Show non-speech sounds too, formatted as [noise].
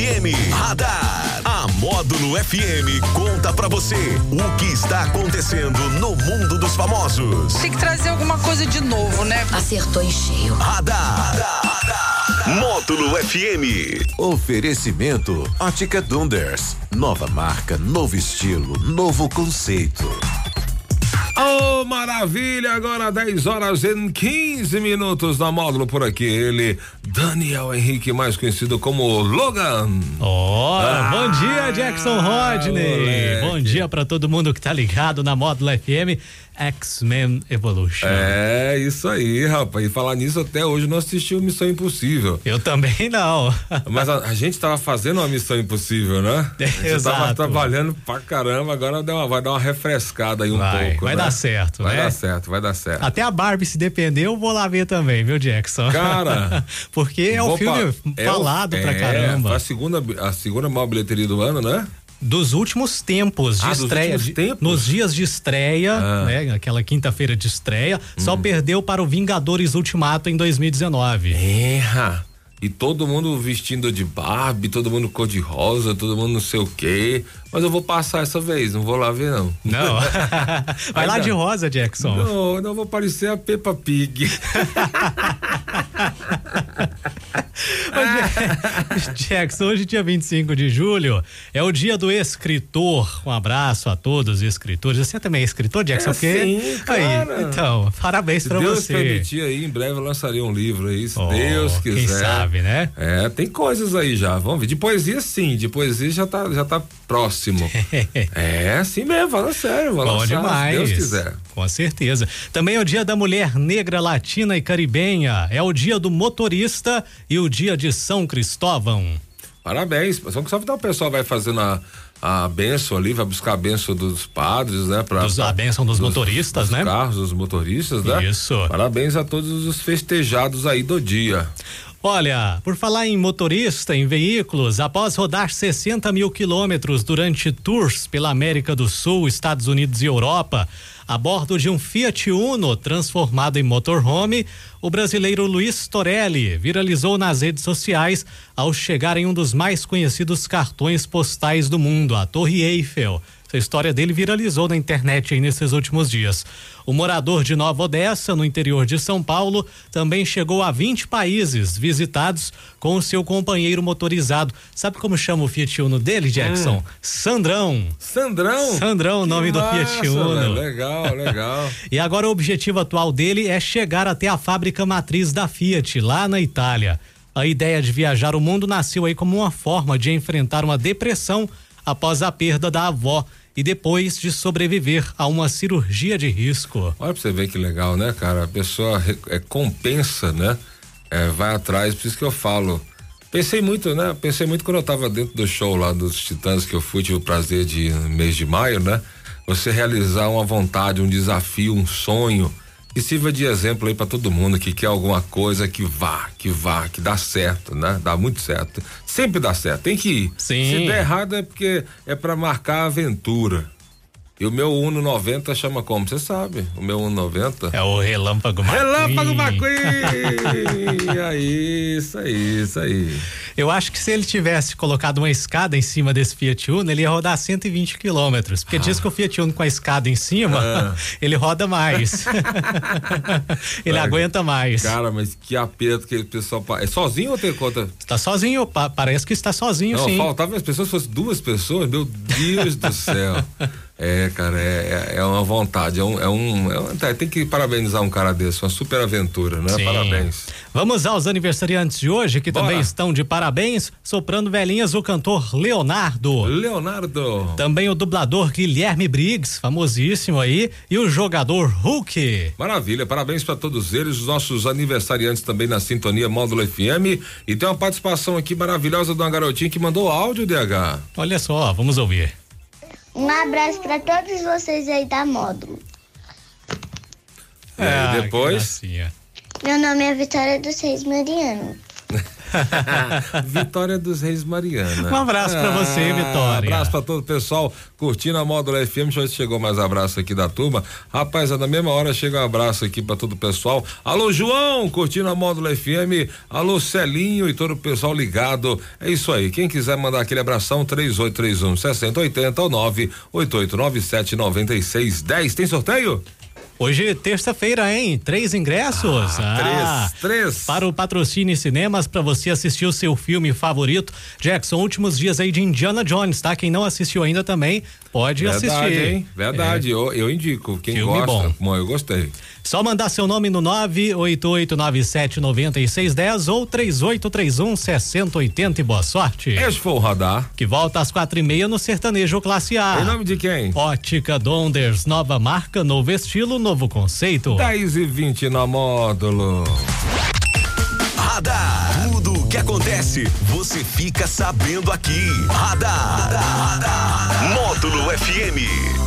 FM Radar. A Módulo FM conta pra você o que está acontecendo no mundo dos famosos. Tem que trazer alguma coisa de novo, né? Acertou em cheio. Radar. Módulo FM. Oferecimento Ótica Dunders. Nova marca, novo estilo, novo conceito. Oh, maravilha! Agora 10 horas e 15 minutos na módulo por aqui. Ele, Daniel Henrique, mais conhecido como Logan. Oh, ah, bom dia, Jackson Rodney. Moleque. Bom dia para todo mundo que tá ligado na módulo FM. X-Men Evolution. É, isso aí, rapaz. E falar nisso, até hoje não assistiu Missão Impossível. Eu também não. Mas a, a gente tava fazendo uma Missão Impossível, né? A gente Exato. tava trabalhando pra caramba, agora uma, vai dar uma refrescada aí um vai, pouco. Vai né? dar certo, vai né? dar certo, vai dar certo. Até a Barbie, se depender, eu vou lá ver também, viu, Jackson? Cara. [laughs] Porque é um filme pra, falado é, pra caramba. A segunda, a segunda maior bilheteria do ano, né? dos últimos tempos de ah, estreia. Dos tempos? Nos dias de estreia, ah. né? Aquela quinta-feira de estreia, hum. só perdeu para o Vingadores Ultimato em 2019. Erra. E todo mundo vestindo de Barbie, todo mundo cor de rosa, todo mundo não sei o quê. Mas eu vou passar essa vez, não vou lá ver não. Não. [laughs] [laughs] Vai lá de rosa, Jackson. Não, não vou parecer a Peppa Pig. [laughs] [laughs] Jackson, hoje, dia 25 de julho, é o dia do escritor. Um abraço a todos os escritores. Você também é escritor, Jackson? É, sim, cara. Aí, então, parabéns para você. Se Deus permitir aí, em breve eu lançaria um livro aí, se oh, Deus quiser. Quem sabe, né? É, tem coisas aí já, vamos ver. De poesia sim, de poesia já tá, já tá próximo. [laughs] é, assim mesmo, fala sério, vou Bom lançar, demais. se Deus quiser. Com certeza. Também é o dia da mulher negra, latina e caribenha. É o dia do motorista e o dia de São Cristóvão. Parabéns. São Cristóvão, então o pessoal vai fazendo a, a benção ali, vai buscar a benção dos padres, né? Pra, dos, a benção dos, dos motoristas, dos né? carros, dos motoristas, né? Isso. Parabéns a todos os festejados aí do dia. Olha, por falar em motorista, em veículos, após rodar 60 mil quilômetros durante tours pela América do Sul, Estados Unidos e Europa, a bordo de um Fiat Uno transformado em motorhome, o brasileiro Luiz Torelli viralizou nas redes sociais ao chegar em um dos mais conhecidos cartões postais do mundo, a Torre Eiffel. A história dele viralizou na internet aí nesses últimos dias. O morador de Nova Odessa, no interior de São Paulo, também chegou a 20 países visitados com o seu companheiro motorizado. Sabe como chama o Fiat Uno dele, Jackson? Hum. Sandrão. Sandrão? Sandrão, o nome massa, do Fiat Uno. Né? Legal, legal. e agora o objetivo atual dele é chegar até a fábrica matriz da Fiat, lá na Itália. A ideia de viajar o mundo nasceu aí como uma forma de enfrentar uma depressão após a perda da avó e depois de sobreviver a uma cirurgia de risco. Olha pra você ver que legal, né, cara? A pessoa é, compensa, né? É, vai atrás, por isso que eu falo. Pensei muito, né? Pensei muito quando eu tava dentro do show lá dos Titãs que eu fui, tive o prazer de no mês de maio, né? Você realizar uma vontade, um desafio, um sonho que sirva de exemplo aí para todo mundo que quer alguma coisa que vá, que vá, que dá certo, né? Dá muito certo. Sempre dá certo, tem que ir. Sim. Se der errado é porque é para marcar a aventura. E o meu Uno 90 chama como? Você sabe. O meu Uno 90 é o Relâmpago McQueen. Relâmpago McQueen! aí, [laughs] isso aí, isso aí. Eu acho que se ele tivesse colocado uma escada em cima desse Fiat Uno, ele ia rodar 120 quilômetros. Porque ah. diz que o Fiat Uno com a escada em cima, ah. [laughs] ele roda mais. [laughs] ele Vai. aguenta mais. Cara, mas que aperto que o pessoal. É sozinho ou tem conta? Está sozinho, parece que está sozinho, Não, sim. Faltava as pessoas fossem duas pessoas, meu Deus do céu. [laughs] É, cara, é, é uma vontade, é um, é um, é um, tem que parabenizar um cara desse, uma super aventura, né? Sim. Parabéns. Vamos aos aniversariantes de hoje, que Bora. também estão de parabéns, soprando velhinhas, o cantor Leonardo. Leonardo. Também o dublador Guilherme Briggs, famosíssimo aí, e o jogador Hulk. Maravilha, parabéns para todos eles, os nossos aniversariantes também na sintonia Módulo FM, e tem uma participação aqui maravilhosa de uma garotinha que mandou áudio, DH. Olha só, vamos ouvir. Um abraço para todos vocês aí da Módulo. É, ah, depois? Meu nome é Vitória dos Reis Mariano. [laughs] Vitória dos Reis Mariana. Um abraço pra você, Ah, Vitória. abraço pra todo o pessoal curtindo a Módulo FM. Deixa eu ver se chegou mais abraço aqui da turma. Rapaz, é na mesma hora chega um abraço aqui pra todo o pessoal. Alô, João, curtindo a Módulo FM. Alô, Celinho e todo o pessoal ligado. É isso aí. Quem quiser mandar aquele abração, 3831 6080 ou 98897 9610. Tem sorteio? Hoje, terça-feira, hein? Três ingressos. Ah, três, três. Para o patrocínio Cinemas, para você assistir o seu filme favorito. Jackson, últimos dias aí de Indiana Jones, tá? Quem não assistiu ainda também pode Verdade, assistir. hein? Verdade, eu, eu indico. Quem Filme gosta, bom. eu gostei. Só mandar seu nome no 988979610 ou 3831 6080 e boa sorte. Esse foi o radar. Que volta às quatro e meia no Sertanejo Classe A. Em nome de quem? Ótica Donders, nova marca, novo estilo, novo conceito. 10 e 20 na módulo. Radar. Tudo o que acontece, você fica sabendo aqui. Radar. Módulo FM.